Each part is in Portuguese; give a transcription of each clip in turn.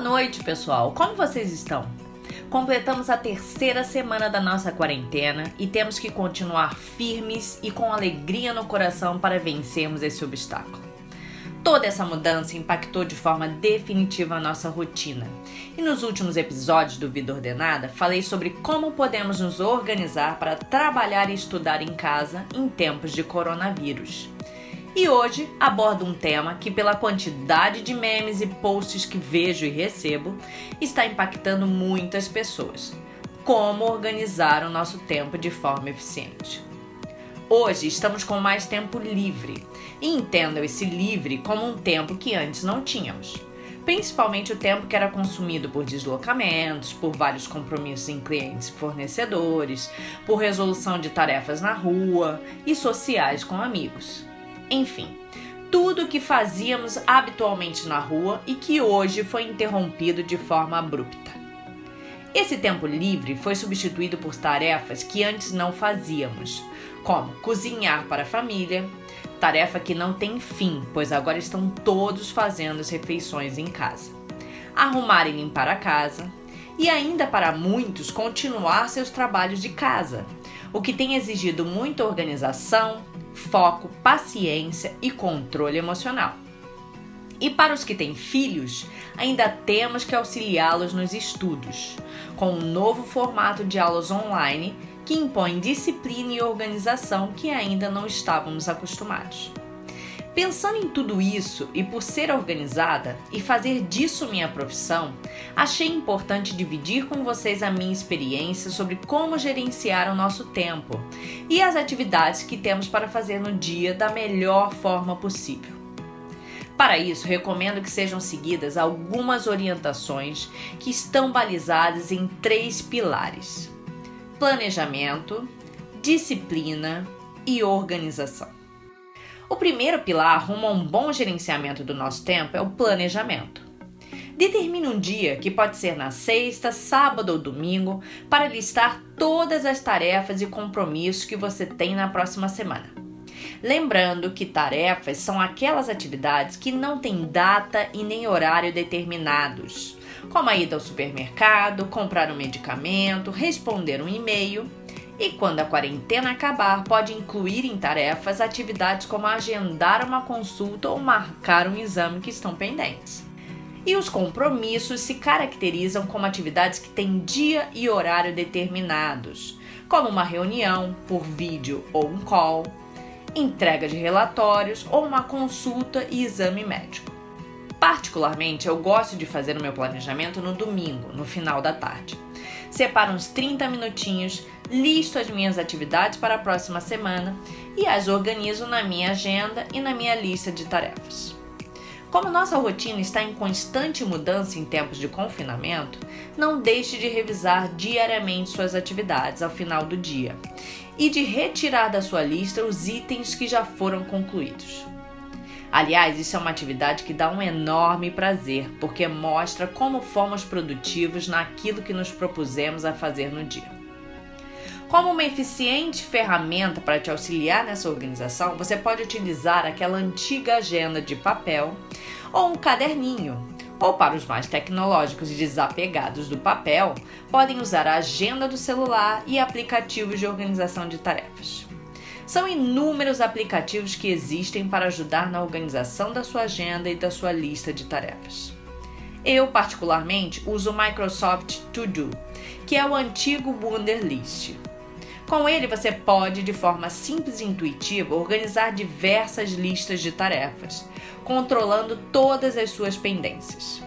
Noite, pessoal. Como vocês estão? Completamos a terceira semana da nossa quarentena e temos que continuar firmes e com alegria no coração para vencermos esse obstáculo. Toda essa mudança impactou de forma definitiva a nossa rotina. E nos últimos episódios do Vida Ordenada, falei sobre como podemos nos organizar para trabalhar e estudar em casa em tempos de coronavírus. E hoje abordo um tema que, pela quantidade de memes e posts que vejo e recebo, está impactando muitas pessoas: como organizar o nosso tempo de forma eficiente. Hoje estamos com mais tempo livre e entendam esse livre como um tempo que antes não tínhamos. Principalmente o tempo que era consumido por deslocamentos, por vários compromissos em clientes e fornecedores, por resolução de tarefas na rua e sociais com amigos. Enfim, tudo o que fazíamos habitualmente na rua e que hoje foi interrompido de forma abrupta. Esse tempo livre foi substituído por tarefas que antes não fazíamos, como cozinhar para a família, tarefa que não tem fim, pois agora estão todos fazendo as refeições em casa, arrumar e limpar a casa, e ainda para muitos continuar seus trabalhos de casa, o que tem exigido muita organização, foco, paciência e controle emocional. E para os que têm filhos, ainda temos que auxiliá-los nos estudos, com um novo formato de aulas online que impõe disciplina e organização que ainda não estávamos acostumados. Pensando em tudo isso e por ser organizada e fazer disso minha profissão, achei importante dividir com vocês a minha experiência sobre como gerenciar o nosso tempo e as atividades que temos para fazer no dia da melhor forma possível. Para isso, recomendo que sejam seguidas algumas orientações que estão balizadas em três pilares: planejamento, disciplina e organização. O primeiro pilar rumo a um bom gerenciamento do nosso tempo é o planejamento. Determine um dia, que pode ser na sexta, sábado ou domingo, para listar todas as tarefas e compromissos que você tem na próxima semana. Lembrando que tarefas são aquelas atividades que não têm data e nem horário determinados, como a ida ao supermercado, comprar um medicamento, responder um e-mail e quando a quarentena acabar, pode incluir em tarefas atividades como agendar uma consulta ou marcar um exame que estão pendentes. E os compromissos se caracterizam como atividades que têm dia e horário determinados, como uma reunião por vídeo ou um call, entrega de relatórios ou uma consulta e exame médico. Particularmente, eu gosto de fazer o meu planejamento no domingo, no final da tarde. Separo uns 30 minutinhos listo as minhas atividades para a próxima semana e as organizo na minha agenda e na minha lista de tarefas. Como nossa rotina está em constante mudança em tempos de confinamento, não deixe de revisar diariamente suas atividades ao final do dia e de retirar da sua lista os itens que já foram concluídos. Aliás, isso é uma atividade que dá um enorme prazer, porque mostra como fomos produtivos naquilo que nos propusemos a fazer no dia. Como uma eficiente ferramenta para te auxiliar nessa organização, você pode utilizar aquela antiga agenda de papel ou um caderninho. Ou para os mais tecnológicos e desapegados do papel, podem usar a agenda do celular e aplicativos de organização de tarefas. São inúmeros aplicativos que existem para ajudar na organização da sua agenda e da sua lista de tarefas. Eu, particularmente, uso o Microsoft To Do, que é o antigo Wunderlist. Com ele, você pode, de forma simples e intuitiva, organizar diversas listas de tarefas, controlando todas as suas pendências.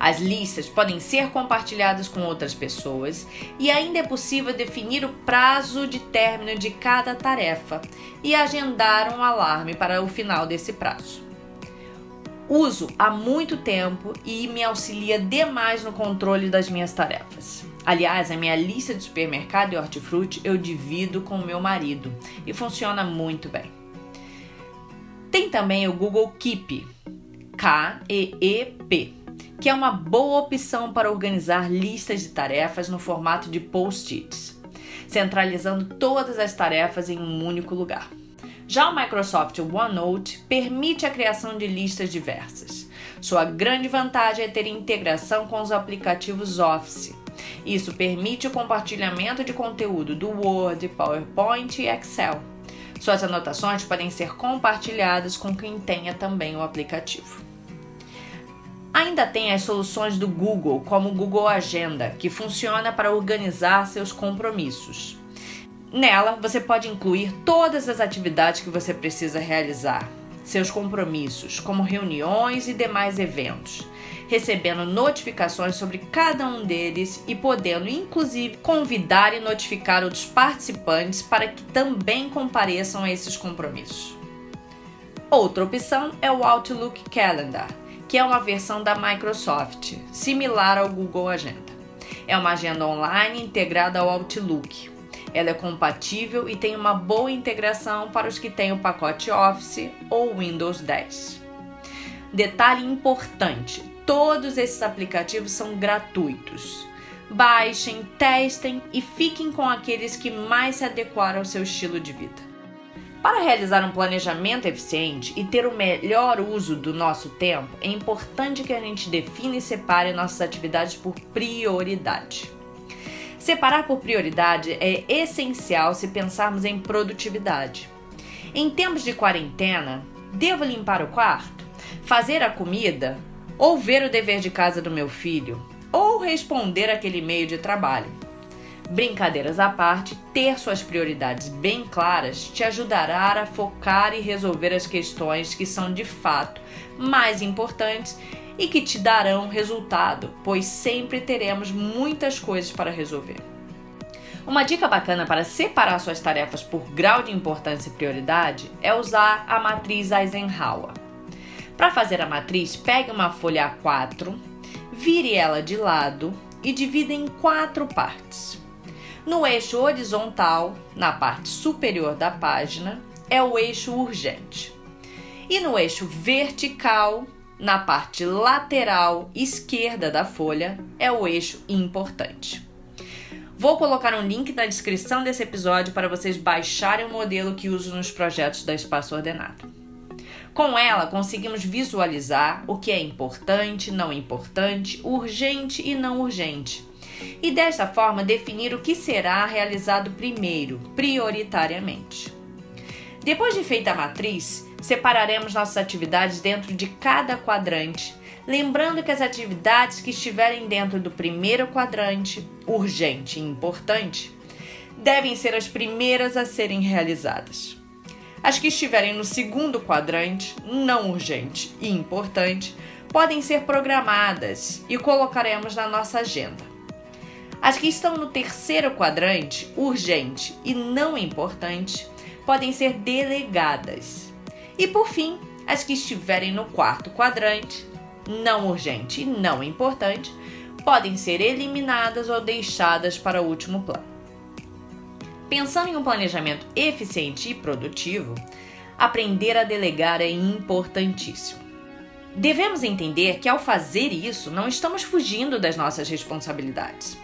As listas podem ser compartilhadas com outras pessoas e ainda é possível definir o prazo de término de cada tarefa e agendar um alarme para o final desse prazo. Uso há muito tempo e me auxilia demais no controle das minhas tarefas. Aliás, a minha lista de supermercado e hortifruti eu divido com o meu marido e funciona muito bem. Tem também o Google Keep, K-E-E-P, que é uma boa opção para organizar listas de tarefas no formato de post-its, centralizando todas as tarefas em um único lugar. Já o Microsoft OneNote permite a criação de listas diversas, Sua grande vantagem é ter integração com os aplicativos Office. Isso permite o compartilhamento de conteúdo do Word, PowerPoint e Excel. Suas anotações podem ser compartilhadas com quem tenha também o aplicativo. Ainda tem as soluções do Google, como o Google Agenda, que funciona para organizar seus compromissos. Nela, você pode incluir todas as atividades que você precisa realizar, seus compromissos, como reuniões e demais eventos, recebendo notificações sobre cada um deles e podendo, inclusive, convidar e notificar outros participantes para que também compareçam a esses compromissos. Outra opção é o Outlook Calendar que é uma versão da Microsoft, similar ao Google Agenda. É uma agenda online integrada ao Outlook. Ela é compatível e tem uma boa integração para os que têm o pacote Office ou Windows 10. Detalhe importante: todos esses aplicativos são gratuitos. Baixem, testem e fiquem com aqueles que mais se adequaram ao seu estilo de vida. Para realizar um planejamento eficiente e ter o melhor uso do nosso tempo, é importante que a gente defina e separe nossas atividades por prioridade. Separar por prioridade é essencial se pensarmos em produtividade. Em tempos de quarentena, devo limpar o quarto, fazer a comida, ou ver o dever de casa do meu filho, ou responder aquele e-mail de trabalho. Brincadeiras à parte, ter suas prioridades bem claras te ajudará a focar e resolver as questões que são de fato mais importantes e que te darão resultado, pois sempre teremos muitas coisas para resolver. Uma dica bacana para separar suas tarefas por grau de importância e prioridade é usar a matriz Eisenhower. Para fazer a matriz, pegue uma folha A4, vire ela de lado e divida em quatro partes. No eixo horizontal, na parte superior da página, é o eixo urgente. E no eixo vertical, na parte lateral esquerda da folha, é o eixo importante. Vou colocar um link na descrição desse episódio para vocês baixarem o modelo que uso nos projetos da Espaço Ordenado. Com ela, conseguimos visualizar o que é importante, não importante, urgente e não urgente e desta forma definir o que será realizado primeiro, prioritariamente. Depois de feita a matriz, separaremos nossas atividades dentro de cada quadrante, lembrando que as atividades que estiverem dentro do primeiro quadrante, urgente e importante, devem ser as primeiras a serem realizadas. As que estiverem no segundo quadrante, não urgente e importante, podem ser programadas e colocaremos na nossa agenda. As que estão no terceiro quadrante, urgente e não importante, podem ser delegadas. E por fim, as que estiverem no quarto quadrante, não urgente e não importante, podem ser eliminadas ou deixadas para o último plano. Pensando em um planejamento eficiente e produtivo, aprender a delegar é importantíssimo. Devemos entender que ao fazer isso, não estamos fugindo das nossas responsabilidades.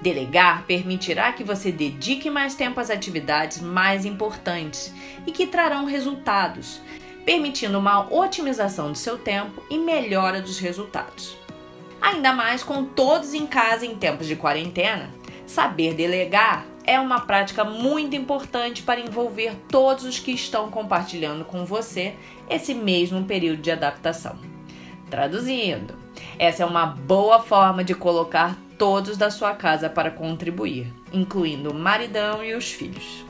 Delegar permitirá que você dedique mais tempo às atividades mais importantes e que trarão resultados, permitindo uma otimização do seu tempo e melhora dos resultados. Ainda mais com todos em casa em tempos de quarentena, saber delegar é uma prática muito importante para envolver todos os que estão compartilhando com você esse mesmo período de adaptação. Traduzindo, essa é uma boa forma de colocar todos da sua casa para contribuir, incluindo o maridão e os filhos.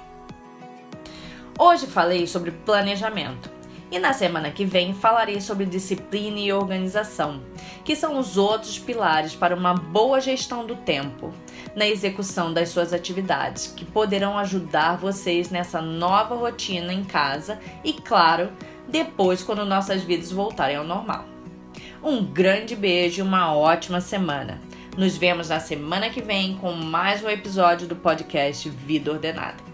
Hoje falei sobre planejamento e na semana que vem falarei sobre disciplina e organização, que são os outros pilares para uma boa gestão do tempo na execução das suas atividades, que poderão ajudar vocês nessa nova rotina em casa e, claro, depois quando nossas vidas voltarem ao normal. Um grande beijo e uma ótima semana. Nos vemos na semana que vem com mais um episódio do podcast Vida Ordenada.